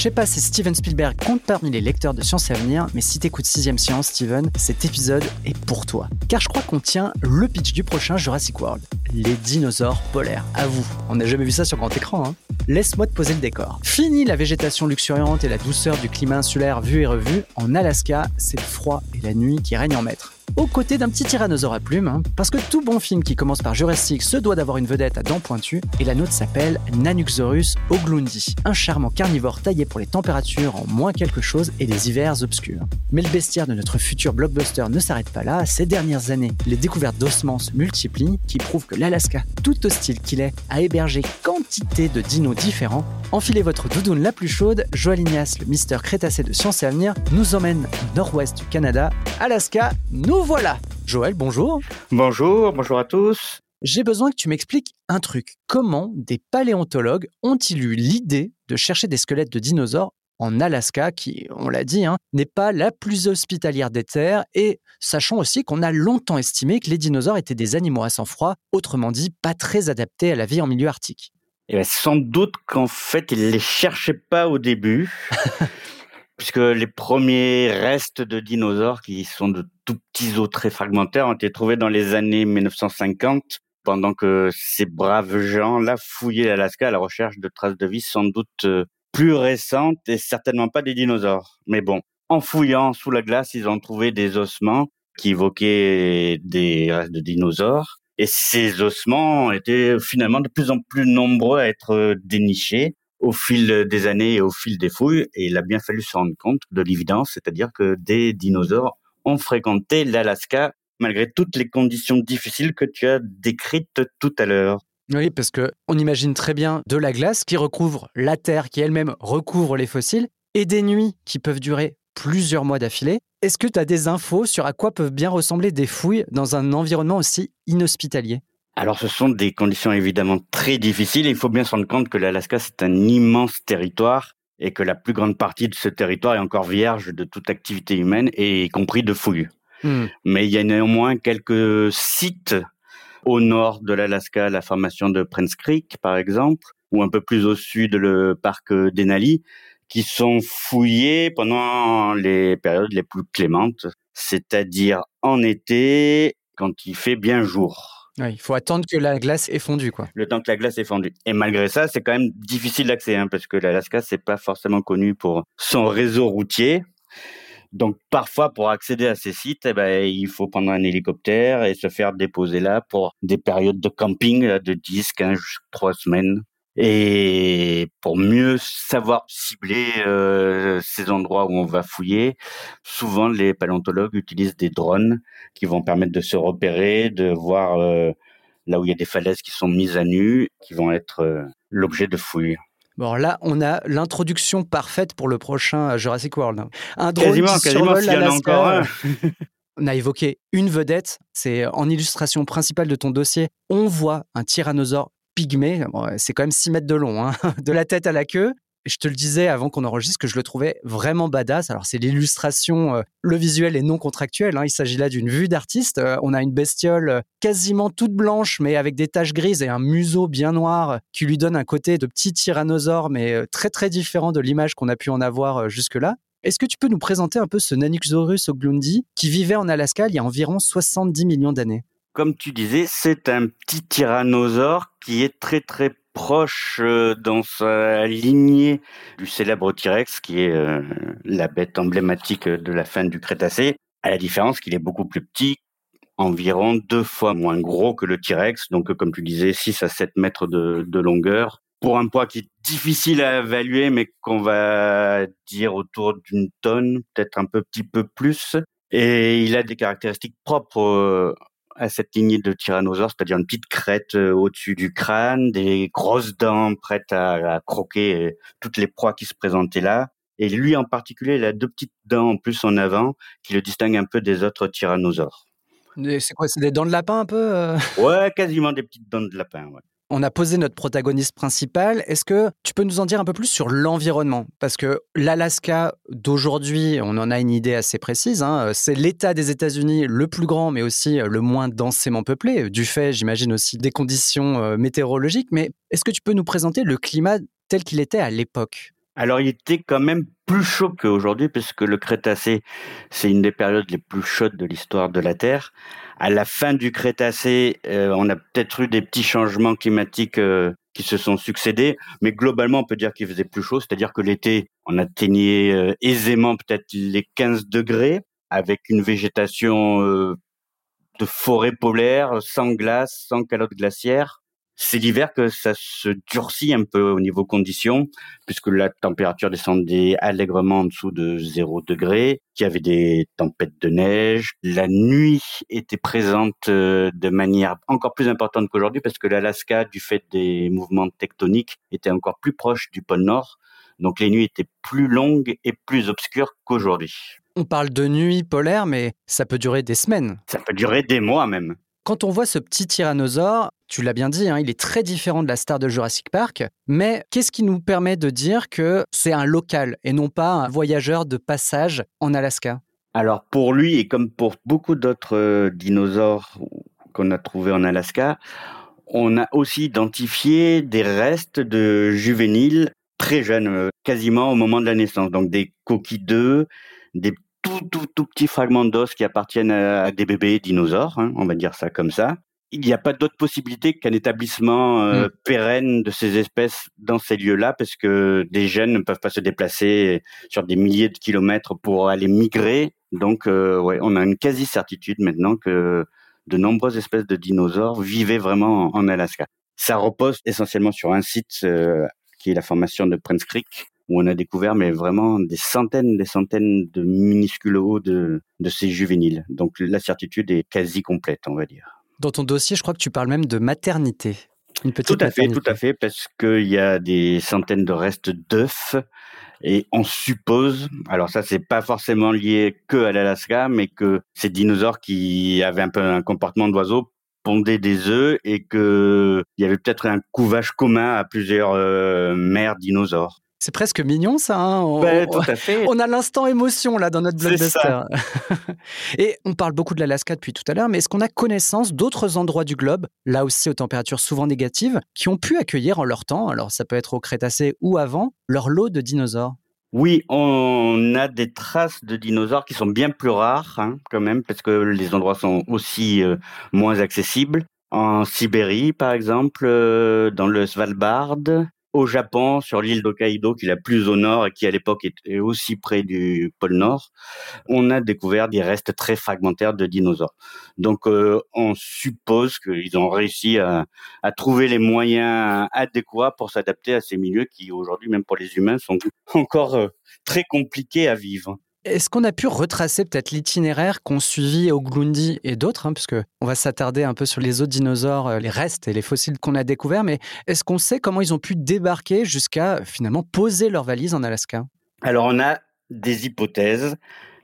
Je sais pas si Steven Spielberg compte parmi les lecteurs de Science et Avenir, mais si t'écoutes 6ème Science, Steven, cet épisode est pour toi. Car je crois qu'on tient le pitch du prochain Jurassic World. Les dinosaures polaires. À vous. On n'a jamais vu ça sur grand écran, hein. Laisse-moi te poser le décor. Fini la végétation luxuriante et la douceur du climat insulaire vu et revu. En Alaska, c'est le froid et la nuit qui règnent en maître aux côtés d'un petit tyrannosaure à plumes, hein, parce que tout bon film qui commence par Jurassic se doit d'avoir une vedette à dents pointues, et la nôtre s'appelle Nanuxorus oglundi, un charmant carnivore taillé pour les températures en moins quelque chose et les hivers obscurs. Mais le bestiaire de notre futur blockbuster ne s'arrête pas là, ces dernières années, les découvertes d'ossements se multiplient, qui prouvent que l'Alaska, tout hostile qu'il est, a hébergé quantité de dinos différents. Enfilez votre doudoune la plus chaude, Joël Ignace, le Mister Crétacé de Science et Avenir, nous emmène nord-ouest du Canada, Alaska, nous voilà Joël, bonjour. Bonjour, bonjour à tous. J'ai besoin que tu m'expliques un truc. Comment des paléontologues ont-ils eu l'idée de chercher des squelettes de dinosaures en Alaska, qui, on l'a dit, hein, n'est pas la plus hospitalière des terres, et sachant aussi qu'on a longtemps estimé que les dinosaures étaient des animaux à sang froid, autrement dit pas très adaptés à la vie en milieu arctique. Et eh bien, sans doute qu'en fait, ils ne les cherchaient pas au début. puisque les premiers restes de dinosaures, qui sont de tout petits os très fragmentaires, ont été trouvés dans les années 1950, pendant que ces braves gens-là fouillaient l'Alaska à la recherche de traces de vie sans doute euh, plus récentes et certainement pas des dinosaures. Mais bon, en fouillant sous la glace, ils ont trouvé des ossements qui évoquaient des restes de dinosaures. Et ces ossements étaient finalement de plus en plus nombreux à être euh, dénichés au fil des années et au fil des fouilles, il a bien fallu se rendre compte de l'évidence, c'est-à-dire que des dinosaures ont fréquenté l'Alaska malgré toutes les conditions difficiles que tu as décrites tout à l'heure. Oui, parce que on imagine très bien de la glace qui recouvre la Terre, qui elle-même recouvre les fossiles, et des nuits qui peuvent durer plusieurs mois d'affilée. Est-ce que tu as des infos sur à quoi peuvent bien ressembler des fouilles dans un environnement aussi inhospitalier? Alors, ce sont des conditions évidemment très difficiles. Il faut bien se rendre compte que l'Alaska, c'est un immense territoire et que la plus grande partie de ce territoire est encore vierge de toute activité humaine, y compris de fouilles. Hmm. Mais il y a néanmoins quelques sites au nord de l'Alaska, la formation de Prince Creek, par exemple, ou un peu plus au sud, le parc Denali, qui sont fouillés pendant les périodes les plus clémentes, c'est-à-dire en été, quand il fait bien jour il faut attendre que la glace ait fondu, quoi. Le temps que la glace ait fondu. Et malgré ça, c'est quand même difficile d'accès, hein, parce que l'Alaska, c'est pas forcément connu pour son réseau routier. Donc parfois, pour accéder à ces sites, eh ben, il faut prendre un hélicoptère et se faire déposer là pour des périodes de camping de 10, 15, 3 semaines. Et pour mieux savoir cibler euh, ces endroits où on va fouiller, souvent les paléontologues utilisent des drones qui vont permettre de se repérer, de voir euh, là où il y a des falaises qui sont mises à nu, qui vont être euh, l'objet de fouilles. Bon, là, on a l'introduction parfaite pour le prochain Jurassic World. Un drone quasiment, qui quasiment, y en a encore un. On a évoqué une vedette, c'est en illustration principale de ton dossier. On voit un tyrannosaure pygmée. c'est quand même 6 mètres de long, hein, de la tête à la queue. Je te le disais avant qu'on enregistre que je le trouvais vraiment badass. Alors c'est l'illustration, euh, le visuel est non contractuel. Hein. Il s'agit là d'une vue d'artiste. Euh, on a une bestiole euh, quasiment toute blanche, mais avec des taches grises et un museau bien noir qui lui donne un côté de petit tyrannosaure, mais très très différent de l'image qu'on a pu en avoir jusque-là. Est-ce que tu peux nous présenter un peu ce Nanuxorus oglundi qui vivait en Alaska il y a environ 70 millions d'années? Comme tu disais, c'est un petit tyrannosaure qui est très très proche euh, dans sa lignée du célèbre T-Rex, qui est euh, la bête emblématique de la fin du Crétacé, à la différence qu'il est beaucoup plus petit environ deux fois moins gros que le T-Rex, donc comme tu disais, 6 à 7 mètres de, longueur, pour un poids qui est difficile à évaluer, mais qu'on va dire autour d'une tonne, peut-être un peu, petit peu plus. Et il a des caractéristiques propres euh, à cette lignée de tyrannosaures, c'est-à-dire une petite crête euh, au-dessus du crâne, des grosses dents prêtes à, croquer euh, toutes les proies qui se présentaient là. Et lui en particulier, il a deux petites dents en plus en avant qui le distinguent un peu des autres tyrannosaures. C'est quoi C'est des dents de lapin un peu Ouais, quasiment des petites dents de lapin. Ouais. On a posé notre protagoniste principal. Est-ce que tu peux nous en dire un peu plus sur l'environnement? Parce que l'Alaska d'aujourd'hui, on en a une idée assez précise. Hein. C'est l'État des États-Unis le plus grand, mais aussi le moins densément peuplé, du fait, j'imagine aussi, des conditions euh, météorologiques. Mais est-ce que tu peux nous présenter le climat tel qu'il était à l'époque? Alors, il était quand même plus chaud qu'aujourd'hui, puisque le Crétacé, c'est une des périodes les plus chaudes de l'histoire de la Terre. À la fin du Crétacé, euh, on a peut-être eu des petits changements climatiques euh, qui se sont succédés, mais globalement, on peut dire qu'il faisait plus chaud, c'est-à-dire que l'été, on atteignait euh, aisément peut-être les 15 degrés, avec une végétation de forêt polaire, sans glace, sans calotte glaciaire c'est l'hiver que ça se durcit un peu au niveau conditions, puisque la température descendait allègrement en dessous de 0 degré, qu'il y avait des tempêtes de neige. La nuit était présente euh, de manière encore plus importante qu'aujourd'hui, parce que l'Alaska, du fait des mouvements tectoniques, était encore plus proche du pôle Nord. Donc les nuits étaient plus longues et plus obscures qu'aujourd'hui. On parle de nuit polaire, mais ça peut durer des semaines. Ça peut durer des mois même. Quand on voit ce petit tyrannosaure, tu l'as bien dit, hein, il est très différent de la star de Jurassic Park, mais qu'est-ce qui nous permet de dire que c'est un local et non pas un voyageur de passage en Alaska? Alors pour lui et comme pour beaucoup d'autres euh, dinosaures qu'on a trouvés en Alaska, on a aussi identifié des restes de juvéniles très jeunes, euh, quasiment au moment de la naissance, donc des coquilles d'œufs, des tout, tout, tout petits fragments d'os qui appartiennent à des bébés dinosaures, hein, on va dire ça comme ça. Il n'y a pas d'autre possibilité qu'un établissement euh, hmm. pérenne de ces espèces dans ces lieux-là, parce que des jeunes ne peuvent pas se déplacer sur des milliers de kilomètres pour aller migrer. Donc, euh, ouais, on a une quasi-certitude maintenant que de nombreuses espèces de dinosaures vivaient vraiment en, Alaska. Ça repose essentiellement sur un site euh, qui est la formation de Prince Creek, où on a découvert mais vraiment des centaines, des centaines de minuscules os de, de ces juvéniles. Donc la certitude est quasi complète, on va dire. Dans ton dossier, je crois que tu parles même de maternité. Une petite tout à fait, tout à fait, parce qu'il y a des centaines de restes d'œufs et on suppose, alors ça c'est pas forcément lié que à l'Alaska, mais que ces dinosaures qui avaient un peu un comportement d'oiseau pondaient des œufs et qu'il y avait peut-être un couvage commun à plusieurs euh, mères dinosaures. C'est presque mignon ça. Hein on, ben, tout à fait. On a l'instant émotion là dans notre blockbuster. Et on parle beaucoup de l'Alaska depuis tout à l'heure, mais est-ce qu'on a connaissance d'autres endroits du globe, là aussi aux températures souvent négatives, qui ont pu accueillir en leur temps, alors ça peut être au Crétacé ou avant, leur lot de dinosaures? Oui, on a des traces de dinosaures qui sont bien plus rares, hein, quand même, parce que les endroits sont aussi euh, moins accessibles. En Sibérie, par exemple, euh, dans le Svalbard, au Japon, sur l'île d'Hokkaido, qui est la plus au nord et qui à l'époque était aussi près du pôle Nord, on a découvert des restes très fragmentaires de dinosaures. Donc euh, on suppose qu'ils ont réussi à, à, trouver les moyens adéquats pour s'adapter à ces milieux qui aujourd'hui, même pour les humains, sont encore euh, très compliqués à vivre. Est-ce qu'on a pu retracer peut-être l'itinéraire qu'ont suivi Oglundi et d'autres, hein, puisque on va s'attarder un peu sur les autres dinosaures, euh, les restes et les fossiles qu'on a découverts, mais est-ce qu'on sait comment ils ont pu débarquer jusqu'à finalement poser leurs valises en Alaska? Alors on a des hypothèses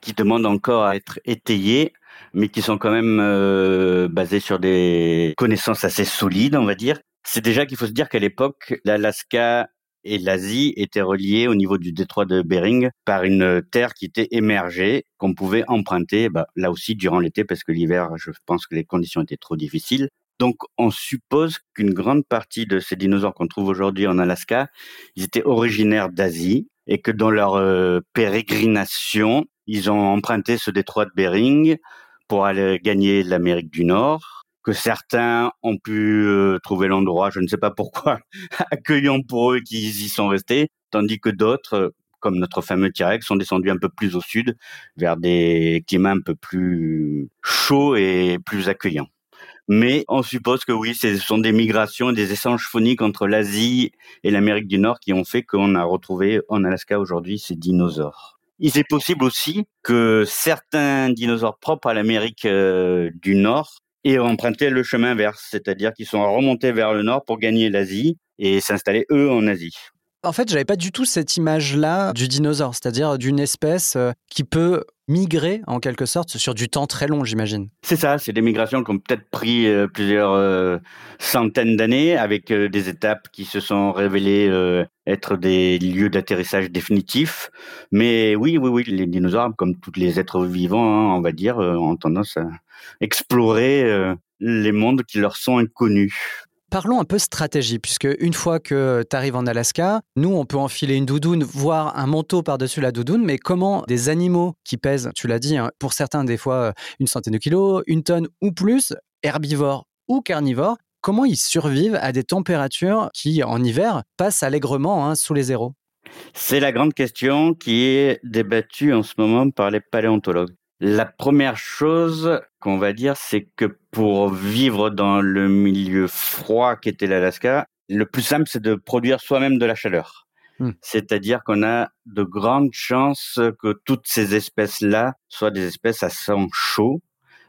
qui demandent encore à être étayées, mais qui sont quand même euh, basées sur des connaissances assez solides, on va dire. C'est déjà qu'il faut se dire qu'à l'époque, l'Alaska et l'Asie était reliée au niveau du détroit de Bering par une terre qui était émergée, qu'on pouvait emprunter bah, là aussi durant l'été, parce que l'hiver, je pense que les conditions étaient trop difficiles. Donc on suppose qu'une grande partie de ces dinosaures qu'on trouve aujourd'hui en Alaska, ils étaient originaires d'Asie et que dans leur euh, pérégrination, ils ont emprunté ce détroit de Bering pour aller gagner l'Amérique du Nord que certains ont pu euh, trouver l'endroit, je ne sais pas pourquoi, accueillant pour eux qu'ils y sont restés, tandis que d'autres, comme notre fameux T-Rex, sont descendus un peu plus au sud, vers des climats un peu plus chauds et plus accueillants. Mais on suppose que oui, ce sont des migrations, des échanges phoniques entre l'Asie et l'Amérique du Nord qui ont fait qu'on a retrouvé en Alaska aujourd'hui ces dinosaures. Il est possible aussi que certains dinosaures propres à l'Amérique euh, du Nord aient emprunté le chemin inverse, c'est-à-dire qu'ils sont remontés vers le nord pour gagner l'Asie et s'installer eux en Asie. En fait, j'avais pas du tout cette image-là du dinosaure, c'est-à-dire d'une espèce euh, qui peut migrer en quelque sorte sur du temps très long, j'imagine. C'est ça, c'est des migrations qui ont peut-être pris euh, plusieurs euh, centaines d'années avec des étapes qui se sont révélées être des lieux d'atterrissage définitifs. Mais oui, oui, oui, les dinosaures, comme tous les êtres vivants, hein, on va dire, ont tendance à explorer les mondes qui leur sont inconnus. Parlons un peu stratégie, puisque une fois que tu arrives en Alaska, nous, on peut enfiler une doudoune, voire un manteau par-dessus la doudoune, mais comment des animaux qui pèsent, tu l'as dit, hein, pour certains des fois euh, une centaine de kilos, une tonne ou plus, herbivores ou carnivores, comment ils survivent à des températures qui, en hiver, passent allègrement hein, sous les zéros? C'est la grande question qui est débattue en ce moment par les paléontologues. La première chose qu'on va dire, c'est que pour vivre dans le milieu froid qu'était l'Alaska, le plus simple, c'est de produire soi-même de la chaleur. Hmm. C'est-à-dire qu'on a de grandes chances que toutes ces espèces-là soient des espèces à sang chaud,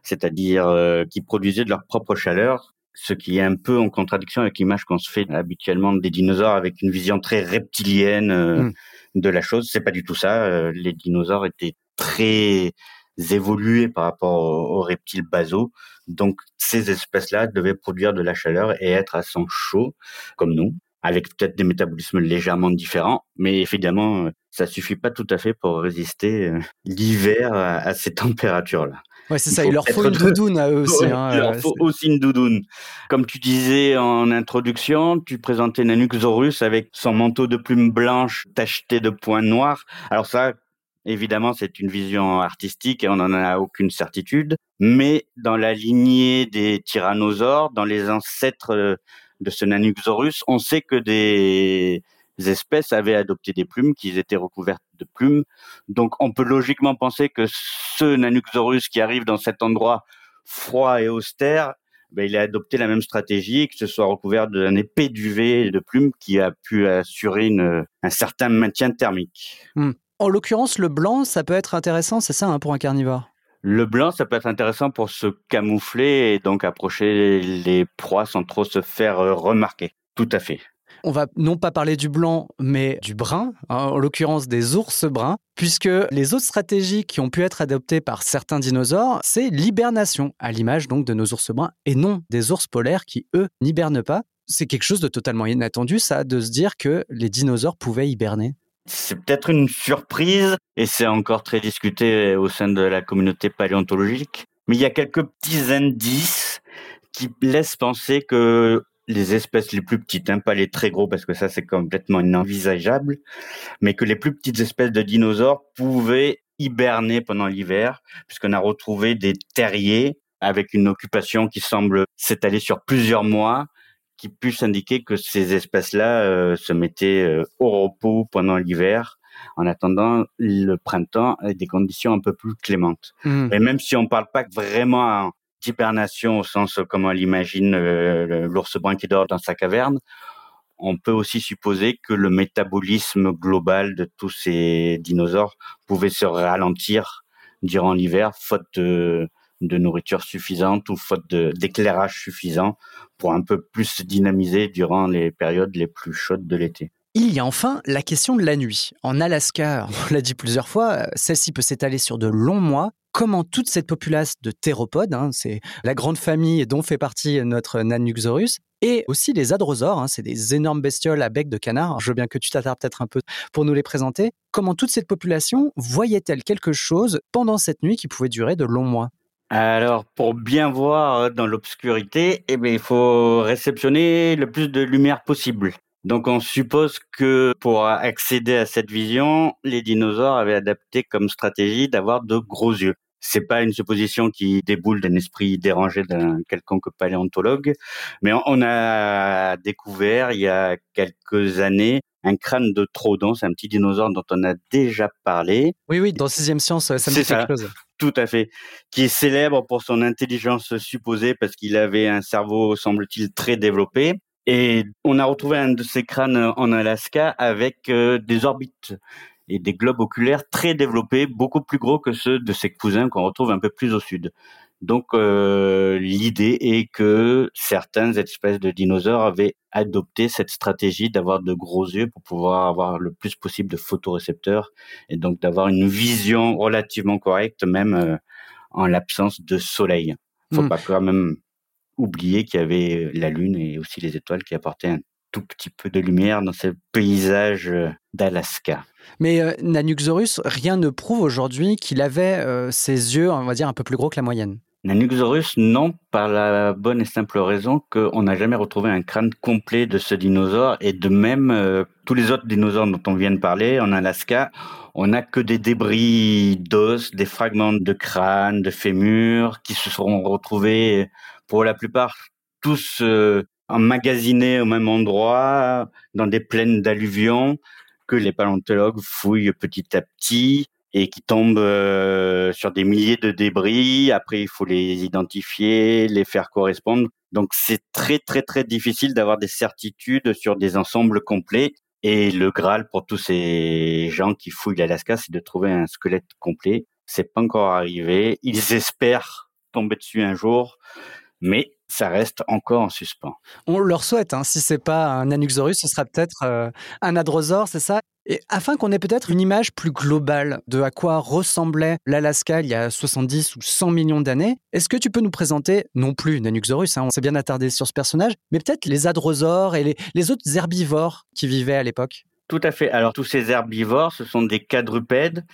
c'est-à-dire euh, qui produisaient de leur propre chaleur, ce qui est un peu en contradiction avec l'image qu'on se fait habituellement des dinosaures avec une vision très reptilienne euh, hmm. de la chose. C'est pas du tout ça. Euh, les dinosaures étaient très évoluer par rapport aux, reptiles basaux. Donc, ces espèces-là devaient produire de la chaleur et être à sang chaud, comme nous, avec peut-être des métabolismes légèrement différents. Mais évidemment, ça suffit pas tout à fait pour résister euh, l'hiver à, ces températures-là. Ouais, c'est ça. Il leur faut une doudoune à eux aussi. Hein, il leur faut aussi une doudoune. Comme tu disais en introduction, tu présentais Nanuxorus avec son manteau de plumes blanches tacheté de points noirs. Alors ça, Évidemment, c'est une vision artistique et on n'en a aucune certitude. Mais dans la lignée des tyrannosaures, dans les ancêtres euh, de ce Nanuxorus, on sait que des espèces avaient adopté des plumes, qu'ils étaient recouvertes de plumes. Donc, on peut logiquement penser que ce Nanuxorus qui arrive dans cet endroit froid et austère, ben, il a adopté la même stratégie, que ce soit recouvert d'un épais duvet de plumes qui a pu assurer un certain maintien thermique. Hmm. En l'occurrence, le blanc, ça peut être intéressant, c'est ça, hein, pour un carnivore? Le blanc, ça peut être intéressant pour se camoufler et donc approcher les proies sans trop se faire euh, remarquer. Tout à fait. On va non pas parler du blanc, mais du brun, hein, en l'occurrence des ours bruns, puisque les autres stratégies qui ont pu être adoptées par certains dinosaures, c'est l'hibernation, à l'image donc de nos ours bruns, et non des ours polaires qui, eux, n'hibernent pas. C'est quelque chose de totalement inattendu, ça, de se dire que les dinosaures pouvaient hiberner. C'est peut-être une surprise et c'est encore très discuté au sein de la communauté paléontologique. Mais il y a quelques petits indices qui laissent penser que les espèces les plus petites, hein, pas les très gros parce que ça c'est complètement inenvisageable, mais que les plus petites espèces de dinosaures pouvaient hiberner pendant l'hiver, puisqu'on a retrouvé des terriers avec une occupation qui semble s'étaler sur plusieurs mois qui puisse indiquer que ces espèces-là euh, se mettaient euh, au repos pendant l'hiver en attendant le printemps et des conditions un peu plus clémentes. Mmh. Et même si on ne parle pas vraiment d'hibernation au sens comme on l'imagine euh, l'ours brun qui dort dans sa caverne, on peut aussi supposer que le métabolisme global de tous ces dinosaures pouvait se ralentir durant l'hiver, faute de, de nourriture suffisante ou faute d'éclairage suffisant pour un peu plus se dynamiser durant les périodes les plus chaudes de l'été. Il y a enfin la question de la nuit. En Alaska, on l'a dit plusieurs fois, celle-ci peut s'étaler sur de longs mois. Comment toute cette populace de théropodes, hein, c'est la grande famille dont fait partie notre Nanuxorus, et aussi les adrosaures, hein, c'est des énormes bestioles à bec de canard. Je veux bien que tu t'attardes peut-être un peu pour nous les présenter. Comment toute cette population voyait-elle quelque chose pendant cette nuit qui pouvait durer de longs mois? Alors, pour bien voir euh, dans l'obscurité, eh il faut réceptionner le plus de lumière possible. Donc, on suppose que pour accéder à cette vision, les dinosaures avaient adapté comme stratégie d'avoir de gros yeux. C'est pas une supposition qui déboule d'un esprit dérangé d'un quelconque paléontologue, mais on a découvert il y a quelques années un crâne de Trodon, c'est un petit dinosaure dont on a déjà parlé. Oui, oui, dans Sixième Science, ça me dit quelque chose. Tout à fait. Qui est célèbre pour son intelligence supposée parce qu'il avait un cerveau, semble-t-il, très développé. Et on a retrouvé un de ces crânes en Alaska avec euh, des orbites et des globes oculaires très développés, beaucoup plus gros que ceux de ses cousins qu'on retrouve un peu plus au sud. Donc euh, l'idée est que certaines espèces de dinosaures avaient adopté cette stratégie d'avoir de gros yeux pour pouvoir avoir le plus possible de photorécepteurs et donc d'avoir une vision relativement correcte même euh, en l'absence de soleil. Faut hmm. pas quand même oublier qu'il y avait la lune et aussi les étoiles qui apportaient un tout petit peu de lumière dans ce paysage euh, d'Alaska. Mais euh, Nanuxorus, rien ne prouve aujourd'hui qu'il avait euh, ses yeux, on va dire, un peu plus gros que la moyenne. Nanuxorus, non, par la bonne et simple raison qu'on n'a jamais retrouvé un crâne complet de ce dinosaure. Et de même tous les autres dinosaures dont on vient de parler en Alaska, on n'a que des débris d'os, des fragments de crâne, de fémur qui se seront retrouvés pour la plupart tous emmagasinés au même endroit, dans des plaines d'alluvions, que les paléontologues fouillent petit à petit et qui tombent euh, sur des milliers de débris. Après, il faut les identifier, les faire correspondre. Donc, c'est très, très, très difficile d'avoir des certitudes sur des ensembles complets. Et le Graal pour tous ces gens qui fouillent l'Alaska, c'est de trouver un squelette complet. C'est pas encore arrivé. Ils espèrent tomber dessus un jour, mais ça reste encore en suspens. On leur souhaite, hein. si c'est pas un Anuxorus, ce sera peut-être euh, un Adrosaure, c'est ça? Et afin qu'on ait peut-être une image plus globale de à quoi ressemblait l'Alaska il y a 70 ou 100 millions d'années, est-ce que tu peux nous présenter, non plus une Anuxorus, hein, on s'est bien attardé sur ce personnage, mais peut-être les adrosaures et les, les autres herbivores qui vivaient à l'époque? Tout à fait. Alors tous ces herbivores, ce sont des quadrupèdes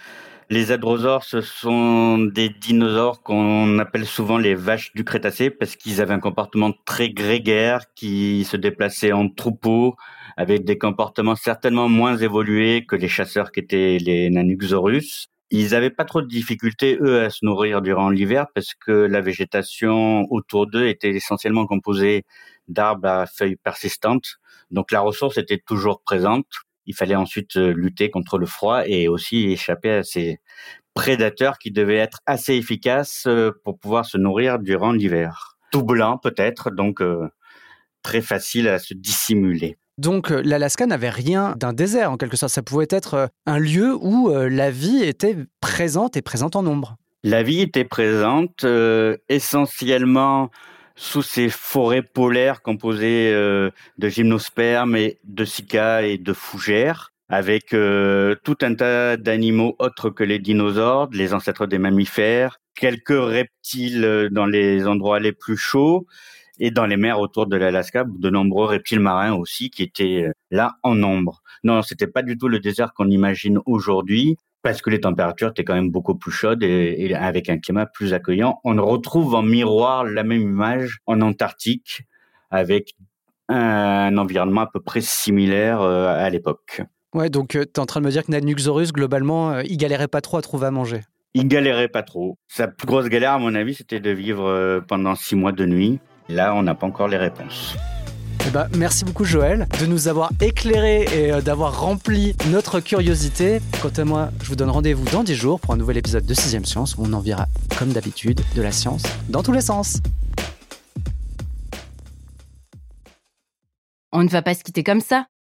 les hadrosaures, ce sont des dinosaures qu'on appelle souvent les vaches du Crétacé parce qu'ils avaient un comportement très grégaire, qui se déplaçaient en troupeau, avec des comportements certainement moins évolués que les chasseurs qui étaient les Nanuxorus. Ils n'avaient pas trop de difficultés, eux, à se nourrir durant l'hiver parce que la végétation autour d'eux était essentiellement composée d'arbres à feuilles persistantes. Donc la ressource était toujours présente il fallait ensuite euh, lutter contre le froid et aussi échapper à ces prédateurs qui devaient être assez efficaces euh, pour pouvoir se nourrir durant l'hiver. Tout blanc peut-être, donc euh, très facile à se dissimuler. Donc l'Alaska n'avait rien d'un désert en quelque sorte. Ça pouvait être un lieu où la vie était présente et présente en nombre. La vie était présente essentiellement sous ces forêts polaires composées euh, de gymnospermes et de cicailles et de fougères, avec euh, tout un tas d'animaux autres que les dinosaures, les ancêtres des mammifères, quelques reptiles euh, dans les endroits les plus chauds, et dans les mers autour de l'Alaska, de nombreux reptiles marins aussi qui étaient là en nombre. Non, c'était pas du tout le désert qu'on imagine aujourd'hui parce que les températures étaient quand même beaucoup plus chaudes et, avec un climat plus accueillant. On retrouve en miroir la même image en Antarctique avec un, environnement à peu près similaire euh, à l'époque. Ouais, donc euh, tu es en train de me dire que Nanuxorus, globalement, euh, il galérait pas trop à trouver à manger. Il galérait pas trop. Sa plus grosse galère, à mon avis, c'était de vivre pendant six mois de nuit. Là, on n'a pas encore les réponses. Eh ben, merci beaucoup Joël de nous avoir éclairé et euh, d'avoir rempli notre curiosité. Quant à moi, je vous donne rendez-vous dans 10 jours pour un nouvel épisode de 6 Science où on en verra, comme d'habitude, de la science dans tous les sens. On ne va pas se quitter comme ça.